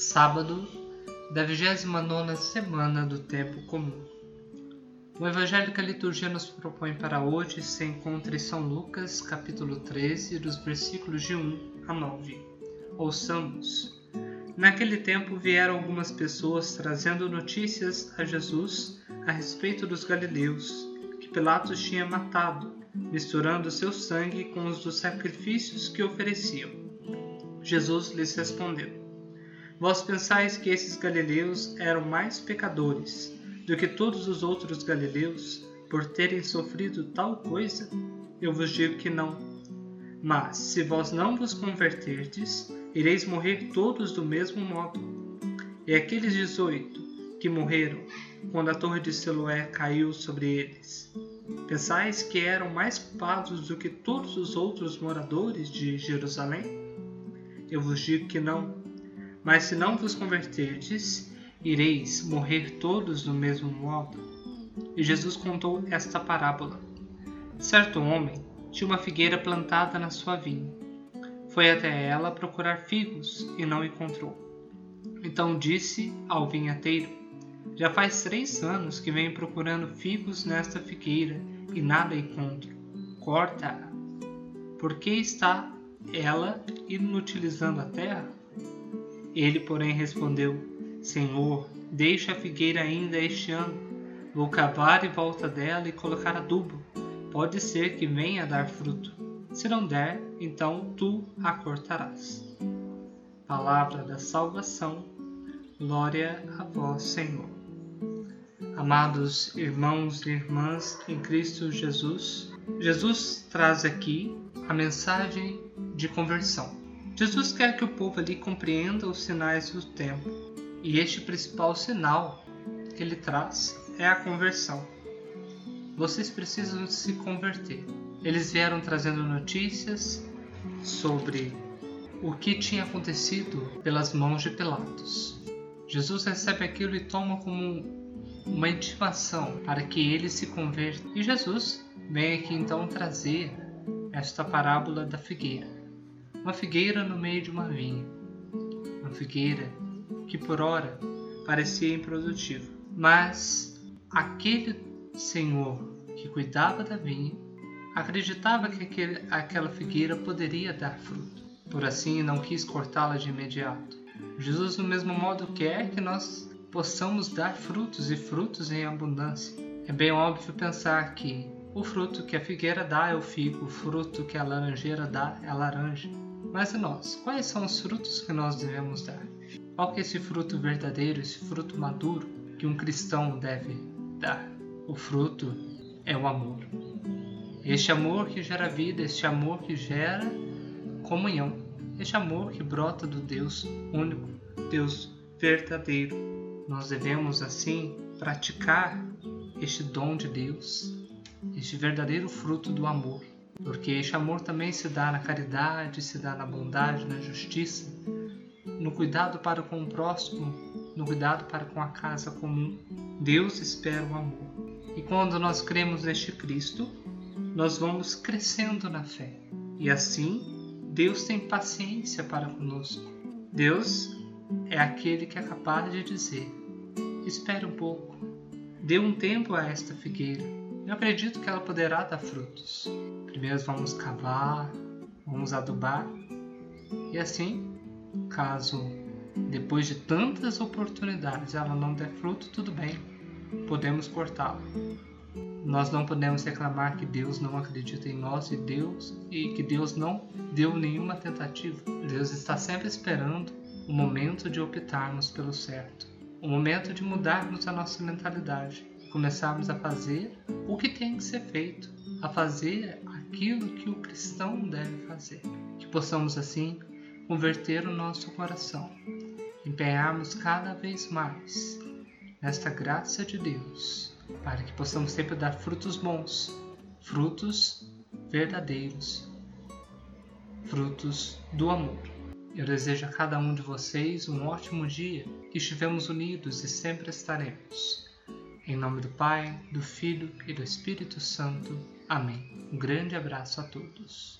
sábado da 29 semana do Tempo Comum. O Evangelho que a liturgia nos propõe para hoje se encontra em São Lucas, capítulo 13, dos versículos de 1 a 9. Ouçamos. Naquele tempo vieram algumas pessoas trazendo notícias a Jesus a respeito dos galileus, que Pilatos tinha matado, misturando seu sangue com os dos sacrifícios que ofereciam. Jesus lhes respondeu: Vós pensais que esses galileus eram mais pecadores do que todos os outros galileus por terem sofrido tal coisa? Eu vos digo que não. Mas, se vós não vos converterdes, ireis morrer todos do mesmo modo. E aqueles dezoito que morreram quando a torre de Siloé caiu sobre eles, pensais que eram mais culpados do que todos os outros moradores de Jerusalém? Eu vos digo que não. Mas se não vos converterdes, ireis morrer todos do mesmo modo. E Jesus contou esta parábola. Certo homem tinha uma figueira plantada na sua vinha. Foi até ela procurar figos e não encontrou. Então disse ao vinhateiro: Já faz três anos que venho procurando figos nesta figueira e nada encontro. Corta-a. Por que está ela inutilizando a terra? Ele, porém, respondeu: Senhor, deixa a figueira ainda este ano. Vou cavar em volta dela e colocar adubo. Pode ser que venha a dar fruto. Se não der, então tu a cortarás. Palavra da salvação. Glória a vós, Senhor. Amados irmãos e irmãs em Cristo Jesus, Jesus traz aqui a mensagem de conversão. Jesus quer que o povo ali compreenda os sinais do tempo, e este principal sinal que ele traz é a conversão. Vocês precisam se converter. Eles vieram trazendo notícias sobre o que tinha acontecido pelas mãos de Pilatos. Jesus recebe aquilo e toma como uma intimação para que ele se converta. E Jesus vem aqui então trazer esta parábola da figueira uma figueira no meio de uma vinha. Uma figueira que por ora parecia improdutiva. Mas aquele senhor que cuidava da vinha acreditava que aquele, aquela figueira poderia dar fruto. Por assim, não quis cortá-la de imediato. Jesus, do mesmo modo, quer que nós possamos dar frutos e frutos em abundância. É bem óbvio pensar que o fruto que a figueira dá é o figo, o fruto que a laranjeira dá é a laranja. Mas nós? Quais são os frutos que nós devemos dar? Qual que é esse fruto verdadeiro, esse fruto maduro que um cristão deve dar? O fruto é o amor. Este amor que gera vida, este amor que gera comunhão, este amor que brota do Deus único, Deus verdadeiro. Nós devemos assim praticar este dom de Deus, este verdadeiro fruto do amor porque este amor também se dá na caridade, se dá na bondade, na justiça, no cuidado para com o próximo, no cuidado para com a casa comum. Deus espera o amor. E quando nós cremos neste Cristo, nós vamos crescendo na fé. E assim, Deus tem paciência para conosco. Deus é aquele que é capaz de dizer: espere um pouco, dê um tempo a esta figueira. Eu acredito que ela poderá dar frutos. Primeiro vamos cavar, vamos adubar e assim, caso depois de tantas oportunidades ela não der fruto, tudo bem, podemos cortá-la. Nós não podemos reclamar que Deus não acredita em nós e Deus e que Deus não deu nenhuma tentativa. Deus está sempre esperando o momento de optarmos pelo certo, o momento de mudarmos a nossa mentalidade, começarmos a fazer o que tem que ser feito, a fazer aquilo que o cristão deve fazer. Que possamos assim converter o nosso coração, empenharmos cada vez mais nesta graça de Deus, para que possamos sempre dar frutos bons, frutos verdadeiros, frutos do amor. Eu desejo a cada um de vocês um ótimo dia, que estivemos unidos e sempre estaremos. Em nome do Pai, do Filho e do Espírito Santo. Amém. Um grande abraço a todos.